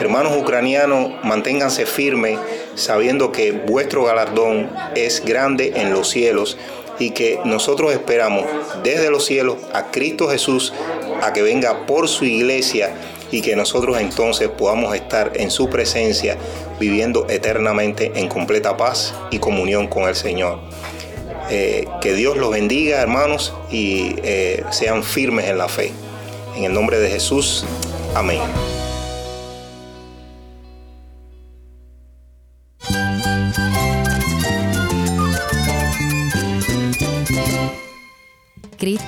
Hermanos ucranianos, manténganse firmes sabiendo que vuestro galardón es grande en los cielos y que nosotros esperamos desde los cielos a Cristo Jesús a que venga por su iglesia y que nosotros entonces podamos estar en su presencia viviendo eternamente en completa paz y comunión con el Señor. Eh, que Dios los bendiga hermanos y eh, sean firmes en la fe. En el nombre de Jesús, amén.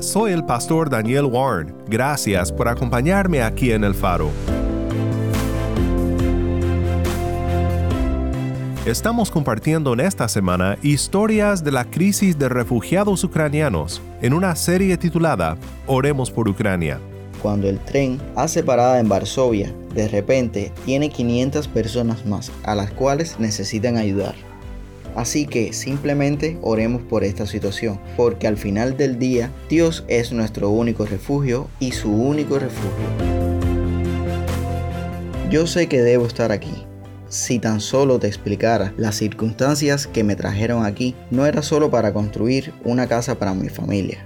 Soy el pastor Daniel Warren. Gracias por acompañarme aquí en El Faro. Estamos compartiendo en esta semana historias de la crisis de refugiados ucranianos en una serie titulada Oremos por Ucrania. Cuando el tren hace parada en Varsovia, de repente tiene 500 personas más a las cuales necesitan ayudar. Así que simplemente oremos por esta situación, porque al final del día Dios es nuestro único refugio y su único refugio. Yo sé que debo estar aquí. Si tan solo te explicara las circunstancias que me trajeron aquí, no era solo para construir una casa para mi familia.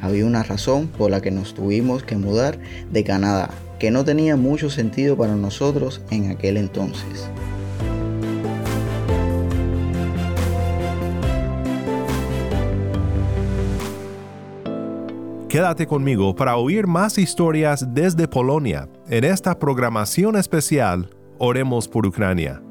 Había una razón por la que nos tuvimos que mudar de Canadá, que no tenía mucho sentido para nosotros en aquel entonces. Quédate conmigo para oír más historias desde Polonia en esta programación especial Oremos por Ucrania.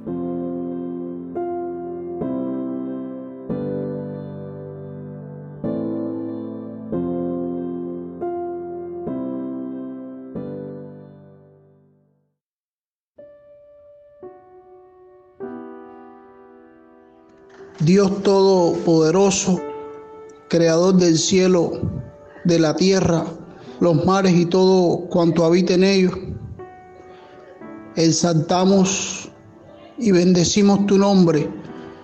Dios Todopoderoso, Creador del cielo, de la tierra, los mares y todo cuanto habita en ellos. Exaltamos y bendecimos tu nombre,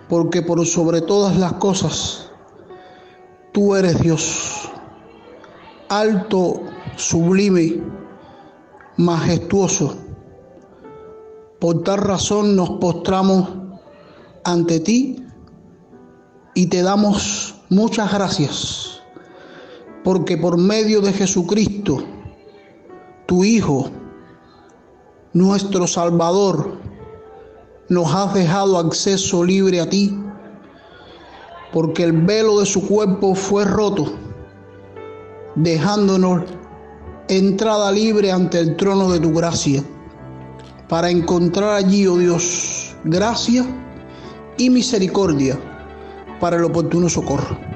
porque por sobre todas las cosas, tú eres Dios, alto, sublime, majestuoso. Por tal razón nos postramos ante ti y te damos muchas gracias porque por medio de Jesucristo, tu Hijo, nuestro Salvador, nos has dejado acceso libre a ti, porque el velo de su cuerpo fue roto, dejándonos entrada libre ante el trono de tu gracia, para encontrar allí, oh Dios, gracia y misericordia para el oportuno socorro.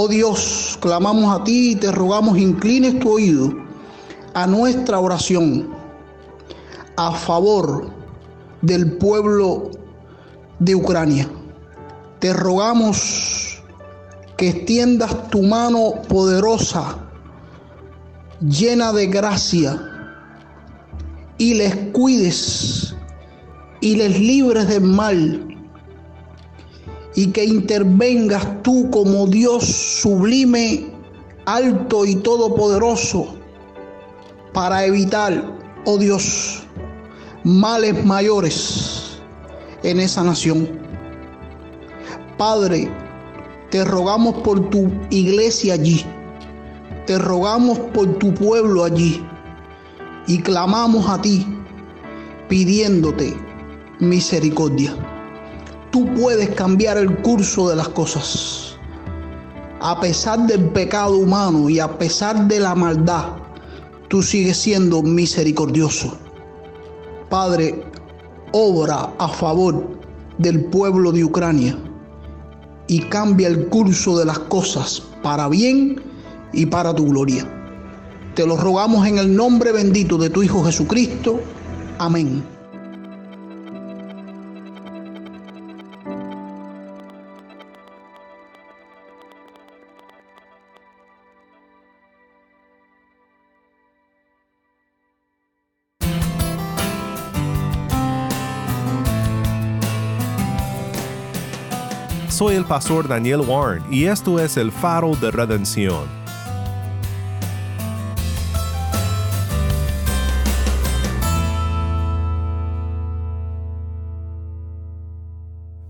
Oh Dios, clamamos a ti y te rogamos inclines tu oído a nuestra oración a favor del pueblo de Ucrania. Te rogamos que extiendas tu mano poderosa, llena de gracia, y les cuides y les libres del mal y que intervengas tú como Dios sublime, alto y todopoderoso para evitar, oh Dios, males mayores en esa nación. Padre, te rogamos por tu iglesia allí, te rogamos por tu pueblo allí. Y clamamos a ti pidiéndote misericordia tú puedes cambiar el curso de las cosas. A pesar del pecado humano y a pesar de la maldad, tú sigues siendo misericordioso. Padre, obra a favor del pueblo de Ucrania y cambia el curso de las cosas para bien y para tu gloria. Te lo rogamos en el nombre bendito de tu Hijo Jesucristo. Amén. Soy el pastor Daniel Warren y esto es el faro de redención.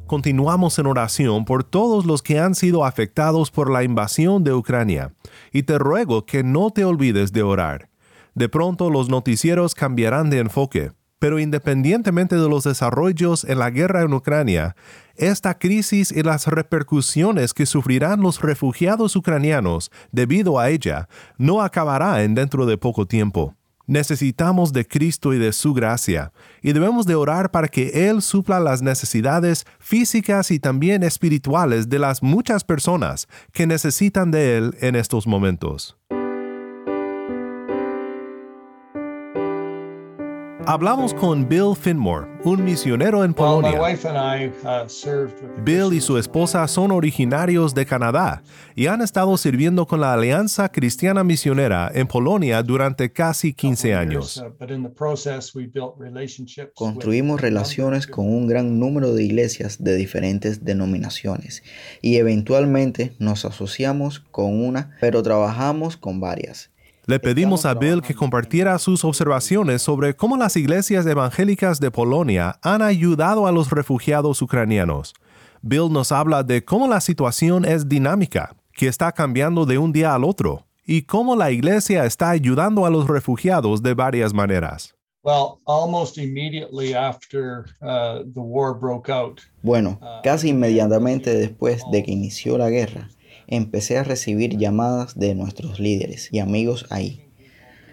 Continuamos en oración por todos los que han sido afectados por la invasión de Ucrania, y te ruego que no te olvides de orar. De pronto los noticieros cambiarán de enfoque, pero independientemente de los desarrollos en la guerra en Ucrania, esta crisis y las repercusiones que sufrirán los refugiados ucranianos debido a ella no acabará en dentro de poco tiempo. Necesitamos de Cristo y de su gracia, y debemos de orar para que Él supla las necesidades físicas y también espirituales de las muchas personas que necesitan de Él en estos momentos. Hablamos con Bill Finmore, un misionero en Polonia. Bill y su esposa son originarios de Canadá y han estado sirviendo con la Alianza Cristiana Misionera en Polonia durante casi 15 años. Construimos relaciones con un gran número de iglesias de diferentes denominaciones y eventualmente nos asociamos con una, pero trabajamos con varias. Le pedimos a Bill que compartiera sus observaciones sobre cómo las iglesias evangélicas de Polonia han ayudado a los refugiados ucranianos. Bill nos habla de cómo la situación es dinámica, que está cambiando de un día al otro, y cómo la iglesia está ayudando a los refugiados de varias maneras. Bueno, casi inmediatamente después de que inició la guerra, empecé a recibir llamadas de nuestros líderes y amigos ahí.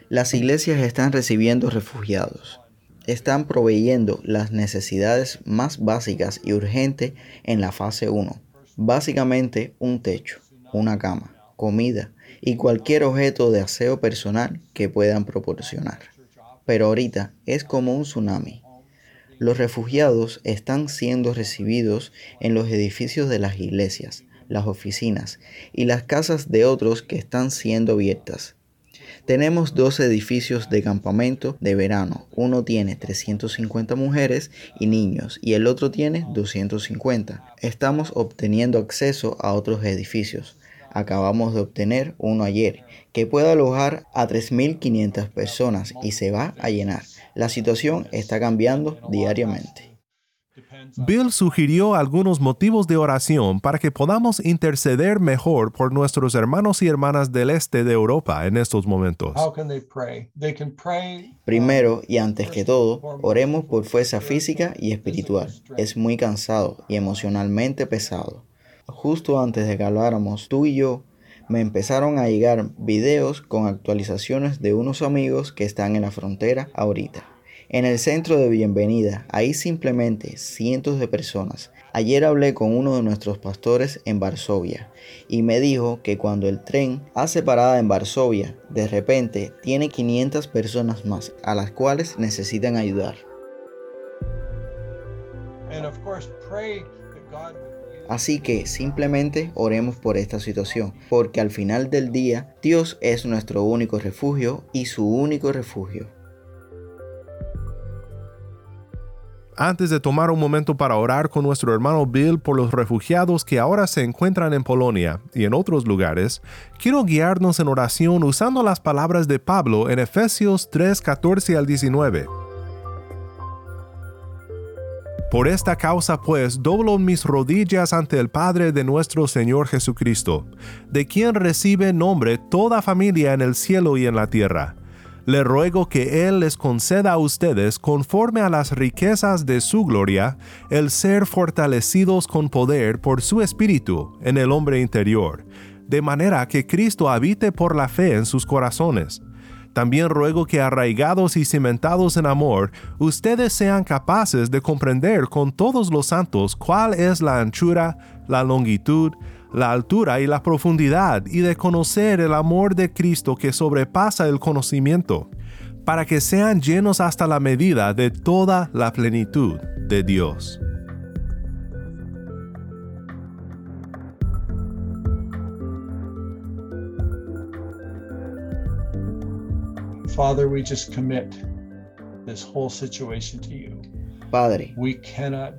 Las iglesias están recibiendo refugiados. Están proveyendo las necesidades más básicas y urgentes en la fase 1. Básicamente un techo, una cama, comida y cualquier objeto de aseo personal que puedan proporcionar. Pero ahorita es como un tsunami. Los refugiados están siendo recibidos en los edificios de las iglesias, las oficinas y las casas de otros que están siendo abiertas. Tenemos dos edificios de campamento de verano. Uno tiene 350 mujeres y niños y el otro tiene 250. Estamos obteniendo acceso a otros edificios. Acabamos de obtener uno ayer que puede alojar a 3.500 personas y se va a llenar. La situación está cambiando diariamente. Bill sugirió algunos motivos de oración para que podamos interceder mejor por nuestros hermanos y hermanas del este de Europa en estos momentos. Primero y antes que todo, oremos por fuerza física y espiritual. Es muy cansado y emocionalmente pesado. Justo antes de que habláramos tú y yo, me empezaron a llegar videos con actualizaciones de unos amigos que están en la frontera ahorita. En el centro de bienvenida hay simplemente cientos de personas. Ayer hablé con uno de nuestros pastores en Varsovia y me dijo que cuando el tren hace parada en Varsovia, de repente tiene 500 personas más a las cuales necesitan ayudar. Así que simplemente oremos por esta situación, porque al final del día Dios es nuestro único refugio y su único refugio. Antes de tomar un momento para orar con nuestro hermano Bill por los refugiados que ahora se encuentran en Polonia y en otros lugares, quiero guiarnos en oración usando las palabras de Pablo en Efesios 3, 14 al 19. Por esta causa pues doblo mis rodillas ante el Padre de nuestro Señor Jesucristo, de quien recibe nombre toda familia en el cielo y en la tierra le ruego que Él les conceda a ustedes, conforme a las riquezas de su gloria, el ser fortalecidos con poder por su Espíritu en el hombre interior, de manera que Cristo habite por la fe en sus corazones. También ruego que arraigados y cimentados en amor, ustedes sean capaces de comprender con todos los santos cuál es la anchura, la longitud, la altura y la profundidad, y de conocer el amor de Cristo que sobrepasa el conocimiento, para que sean llenos hasta la medida de toda la plenitud de Dios. Father, we just commit this whole situation to you. Padre,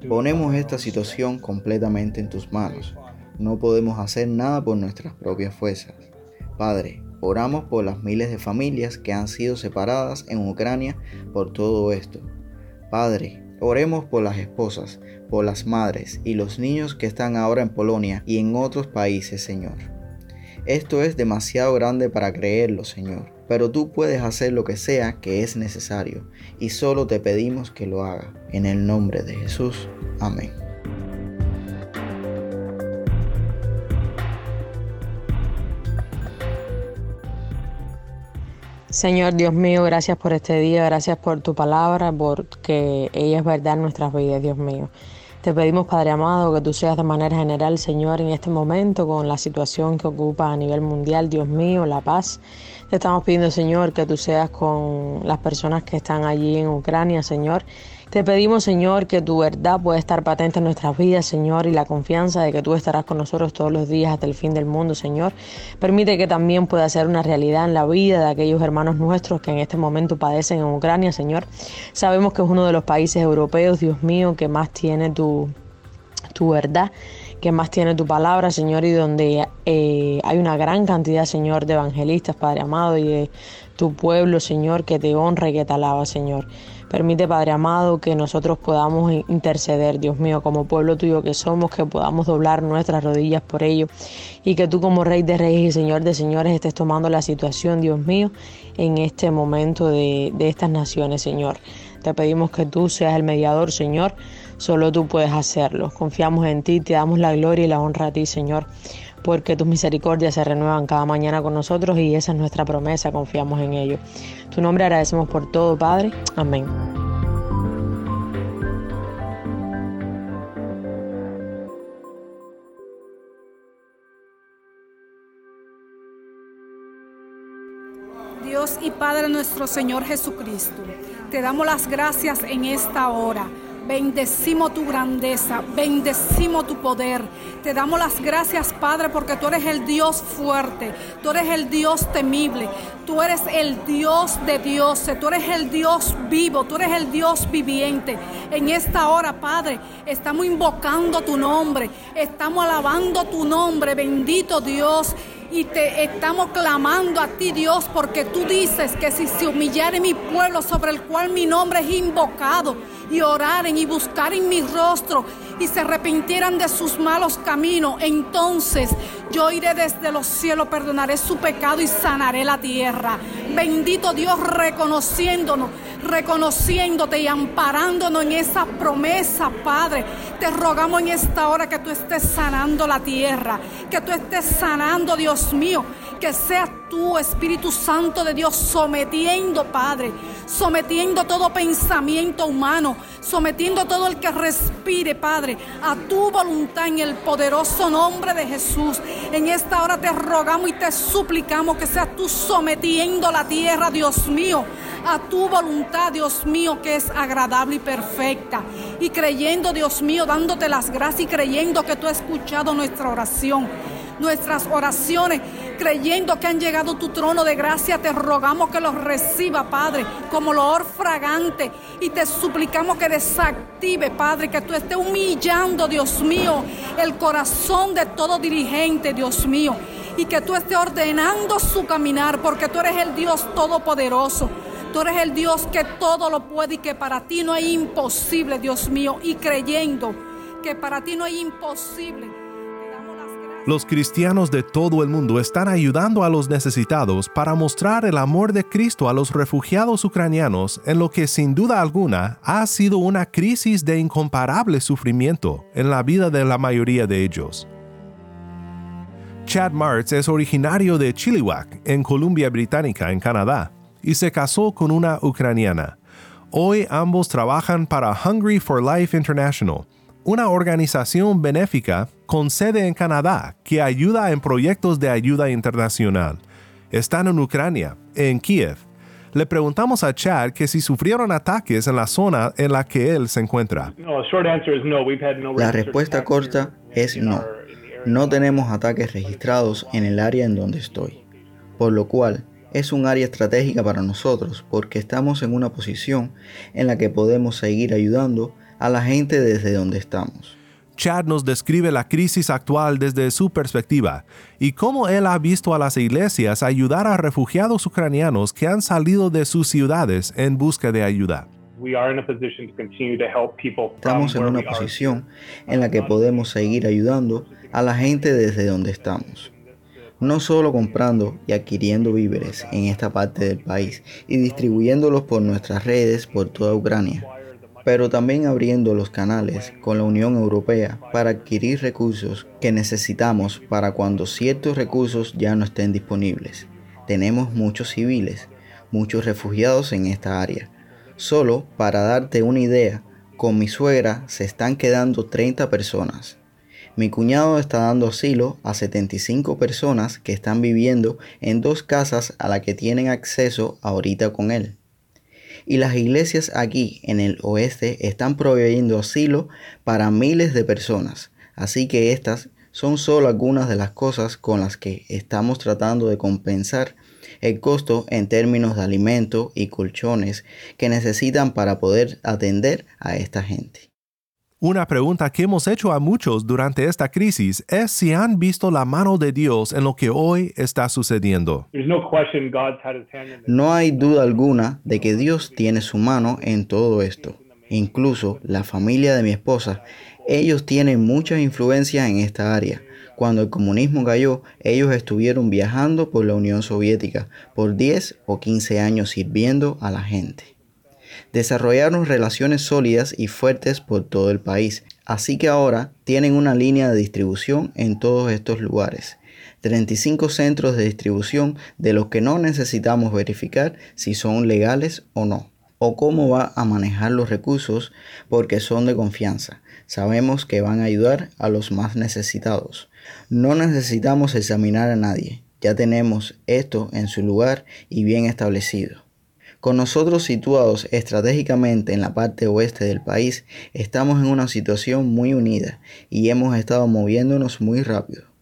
ponemos esta situación completamente en tus manos. No podemos hacer nada por nuestras propias fuerzas. Padre, oramos por las miles de familias que han sido separadas en Ucrania por todo esto. Padre, oremos por las esposas, por las madres y los niños que están ahora en Polonia y en otros países, Señor. Esto es demasiado grande para creerlo, Señor, pero tú puedes hacer lo que sea que es necesario y solo te pedimos que lo haga. En el nombre de Jesús. Amén. Señor Dios mío, gracias por este día, gracias por tu palabra, porque ella es verdad en nuestras vidas, Dios mío. Te pedimos, Padre amado, que tú seas de manera general, Señor, en este momento con la situación que ocupa a nivel mundial, Dios mío, la paz. Te estamos pidiendo, Señor, que tú seas con las personas que están allí en Ucrania, Señor. Te pedimos, Señor, que tu verdad pueda estar patente en nuestras vidas, Señor, y la confianza de que tú estarás con nosotros todos los días hasta el fin del mundo, Señor. Permite que también pueda ser una realidad en la vida de aquellos hermanos nuestros que en este momento padecen en Ucrania, Señor. Sabemos que es uno de los países europeos, Dios mío, que más tiene tu, tu verdad que más tiene tu palabra, Señor, y donde eh, hay una gran cantidad, Señor, de evangelistas, Padre amado, y de tu pueblo, Señor, que te honra y que te alaba, Señor. Permite, Padre amado, que nosotros podamos interceder, Dios mío, como pueblo tuyo que somos, que podamos doblar nuestras rodillas por ello y que tú como Rey de Reyes y Señor de Señores estés tomando la situación, Dios mío, en este momento de, de estas naciones, Señor. Te pedimos que tú seas el mediador, Señor. Solo tú puedes hacerlo. Confiamos en ti, te damos la gloria y la honra a ti, Señor, porque tus misericordias se renuevan cada mañana con nosotros y esa es nuestra promesa, confiamos en ello. Tu nombre agradecemos por todo, Padre. Amén. Dios y Padre nuestro Señor Jesucristo, te damos las gracias en esta hora. Bendecimos tu grandeza, bendecimos tu poder. Te damos las gracias, Padre, porque tú eres el Dios fuerte, tú eres el Dios temible, tú eres el Dios de dioses, tú eres el Dios vivo, tú eres el Dios viviente. En esta hora, Padre, estamos invocando tu nombre, estamos alabando tu nombre, bendito Dios y te estamos clamando a ti, Dios, porque tú dices que si se humillare mi pueblo sobre el cual mi nombre es invocado, y oraren y buscaren mi rostro y se arrepintieran de sus malos caminos, entonces yo iré desde los cielos, perdonaré su pecado y sanaré la tierra. Bendito Dios, reconociéndonos, reconociéndote y amparándonos en esa promesa, Padre. Te rogamos en esta hora que tú estés sanando la tierra, que tú estés sanando, Dios mío, que seas tú, Espíritu Santo de Dios, sometiendo, Padre, sometiendo todo pensamiento humano, sometiendo todo el que respire, Padre, a tu voluntad en el poderoso nombre de Jesús. En esta hora te rogamos y te suplicamos que seas tú sometiendo la tierra, Dios mío, a tu voluntad, Dios mío, que es agradable y perfecta. Y creyendo, Dios mío, dándote las gracias y creyendo que tú has escuchado nuestra oración nuestras oraciones, creyendo que han llegado tu trono de gracia, te rogamos que los reciba, Padre, como olor fragante. Y te suplicamos que desactive, Padre, que tú estés humillando, Dios mío, el corazón de todo dirigente, Dios mío. Y que tú estés ordenando su caminar, porque tú eres el Dios todopoderoso. Tú eres el Dios que todo lo puede y que para ti no imposible, Dios mío. Y creyendo que para ti no imposible. Los cristianos de todo el mundo están ayudando a los necesitados para mostrar el amor de Cristo a los refugiados ucranianos en lo que sin duda alguna ha sido una crisis de incomparable sufrimiento en la vida de la mayoría de ellos. Chad Martz es originario de Chilliwack, en Columbia Británica, en Canadá, y se casó con una ucraniana. Hoy ambos trabajan para Hungry for Life International, una organización benéfica con sede en Canadá que ayuda en proyectos de ayuda internacional. Están en Ucrania, en Kiev. Le preguntamos a Chad que si sufrieron ataques en la zona en la que él se encuentra. La respuesta corta es no. No tenemos ataques registrados en el área en donde estoy, por lo cual es un área estratégica para nosotros porque estamos en una posición en la que podemos seguir ayudando a la gente desde donde estamos. Chad nos describe la crisis actual desde su perspectiva y cómo él ha visto a las iglesias ayudar a refugiados ucranianos que han salido de sus ciudades en busca de ayuda. Estamos en una posición en la que podemos seguir ayudando a la gente desde donde estamos. No solo comprando y adquiriendo víveres en esta parte del país y distribuyéndolos por nuestras redes por toda Ucrania, pero también abriendo los canales con la Unión Europea para adquirir recursos que necesitamos para cuando ciertos recursos ya no estén disponibles. Tenemos muchos civiles, muchos refugiados en esta área. Solo para darte una idea, con mi suegra se están quedando 30 personas. Mi cuñado está dando asilo a 75 personas que están viviendo en dos casas a las que tienen acceso ahorita con él y las iglesias aquí en el oeste están proveyendo asilo para miles de personas. Así que estas son solo algunas de las cosas con las que estamos tratando de compensar el costo en términos de alimento y colchones que necesitan para poder atender a esta gente. Una pregunta que hemos hecho a muchos durante esta crisis es si han visto la mano de Dios en lo que hoy está sucediendo. No hay duda alguna de que Dios tiene su mano en todo esto. Incluso la familia de mi esposa, ellos tienen mucha influencia en esta área. Cuando el comunismo cayó, ellos estuvieron viajando por la Unión Soviética por 10 o 15 años sirviendo a la gente desarrollaron relaciones sólidas y fuertes por todo el país, así que ahora tienen una línea de distribución en todos estos lugares. 35 centros de distribución de los que no necesitamos verificar si son legales o no, o cómo va a manejar los recursos porque son de confianza. Sabemos que van a ayudar a los más necesitados. No necesitamos examinar a nadie, ya tenemos esto en su lugar y bien establecido. Con nosotros situados estratégicamente en la parte oeste del país, estamos en una situación muy unida y hemos estado moviéndonos muy rápido.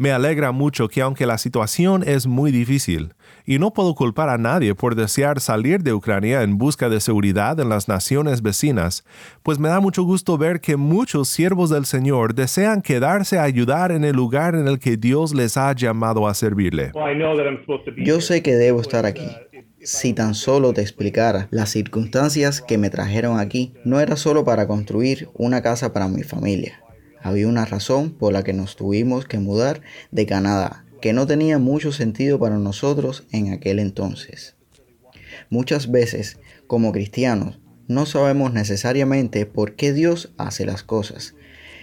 Me alegra mucho que aunque la situación es muy difícil, y no puedo culpar a nadie por desear salir de Ucrania en busca de seguridad en las naciones vecinas, pues me da mucho gusto ver que muchos siervos del Señor desean quedarse a ayudar en el lugar en el que Dios les ha llamado a servirle. Yo sé que debo estar aquí si tan solo te explicara las circunstancias que me trajeron aquí, no era solo para construir una casa para mi familia. Había una razón por la que nos tuvimos que mudar de Canadá, que no tenía mucho sentido para nosotros en aquel entonces. Muchas veces, como cristianos, no sabemos necesariamente por qué Dios hace las cosas.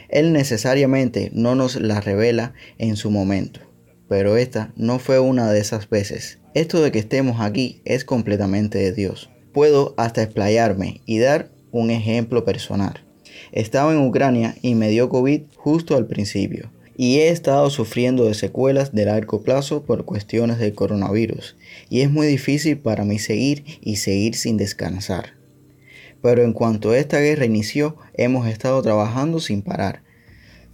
Él necesariamente no nos las revela en su momento, pero esta no fue una de esas veces. Esto de que estemos aquí es completamente de Dios. Puedo hasta explayarme y dar un ejemplo personal. Estaba en Ucrania y me dio COVID justo al principio. Y he estado sufriendo de secuelas de largo plazo por cuestiones del coronavirus. Y es muy difícil para mí seguir y seguir sin descansar. Pero en cuanto esta guerra inició, hemos estado trabajando sin parar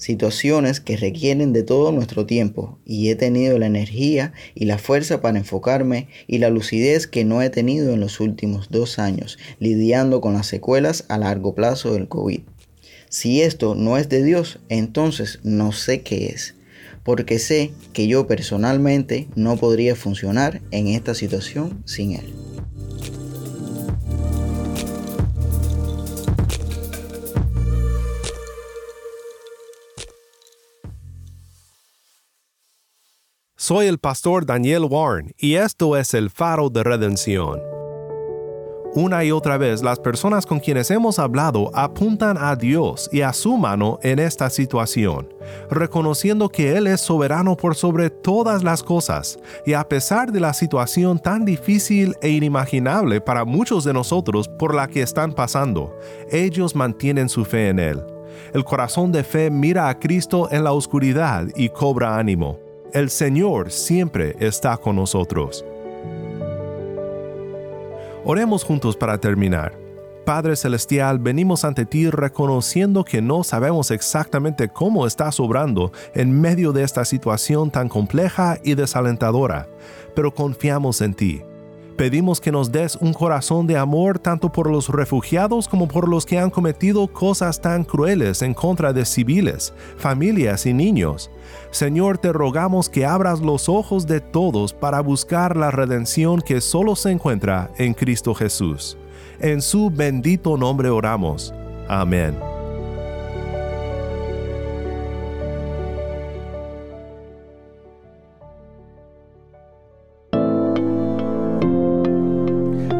situaciones que requieren de todo nuestro tiempo y he tenido la energía y la fuerza para enfocarme y la lucidez que no he tenido en los últimos dos años lidiando con las secuelas a largo plazo del COVID. Si esto no es de Dios, entonces no sé qué es, porque sé que yo personalmente no podría funcionar en esta situación sin Él. Soy el pastor Daniel Warren y esto es el faro de redención. Una y otra vez las personas con quienes hemos hablado apuntan a Dios y a su mano en esta situación, reconociendo que Él es soberano por sobre todas las cosas, y a pesar de la situación tan difícil e inimaginable para muchos de nosotros por la que están pasando, ellos mantienen su fe en Él. El corazón de fe mira a Cristo en la oscuridad y cobra ánimo. El Señor siempre está con nosotros. Oremos juntos para terminar. Padre Celestial, venimos ante ti reconociendo que no sabemos exactamente cómo estás obrando en medio de esta situación tan compleja y desalentadora, pero confiamos en ti. Pedimos que nos des un corazón de amor tanto por los refugiados como por los que han cometido cosas tan crueles en contra de civiles, familias y niños. Señor, te rogamos que abras los ojos de todos para buscar la redención que solo se encuentra en Cristo Jesús. En su bendito nombre oramos. Amén.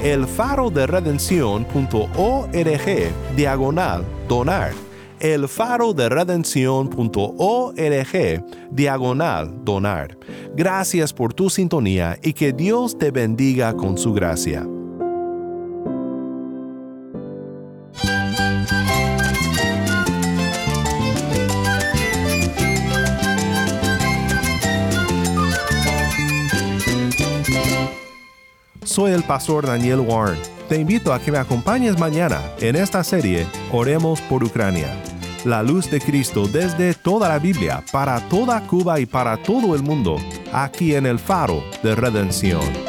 elfaroderedención.org diagonal donar. elfaroderedención.org diagonal donar. Gracias por tu sintonía y que Dios te bendiga con su gracia. Soy el pastor Daniel Warren. Te invito a que me acompañes mañana en esta serie Oremos por Ucrania. La luz de Cristo desde toda la Biblia, para toda Cuba y para todo el mundo, aquí en el faro de redención.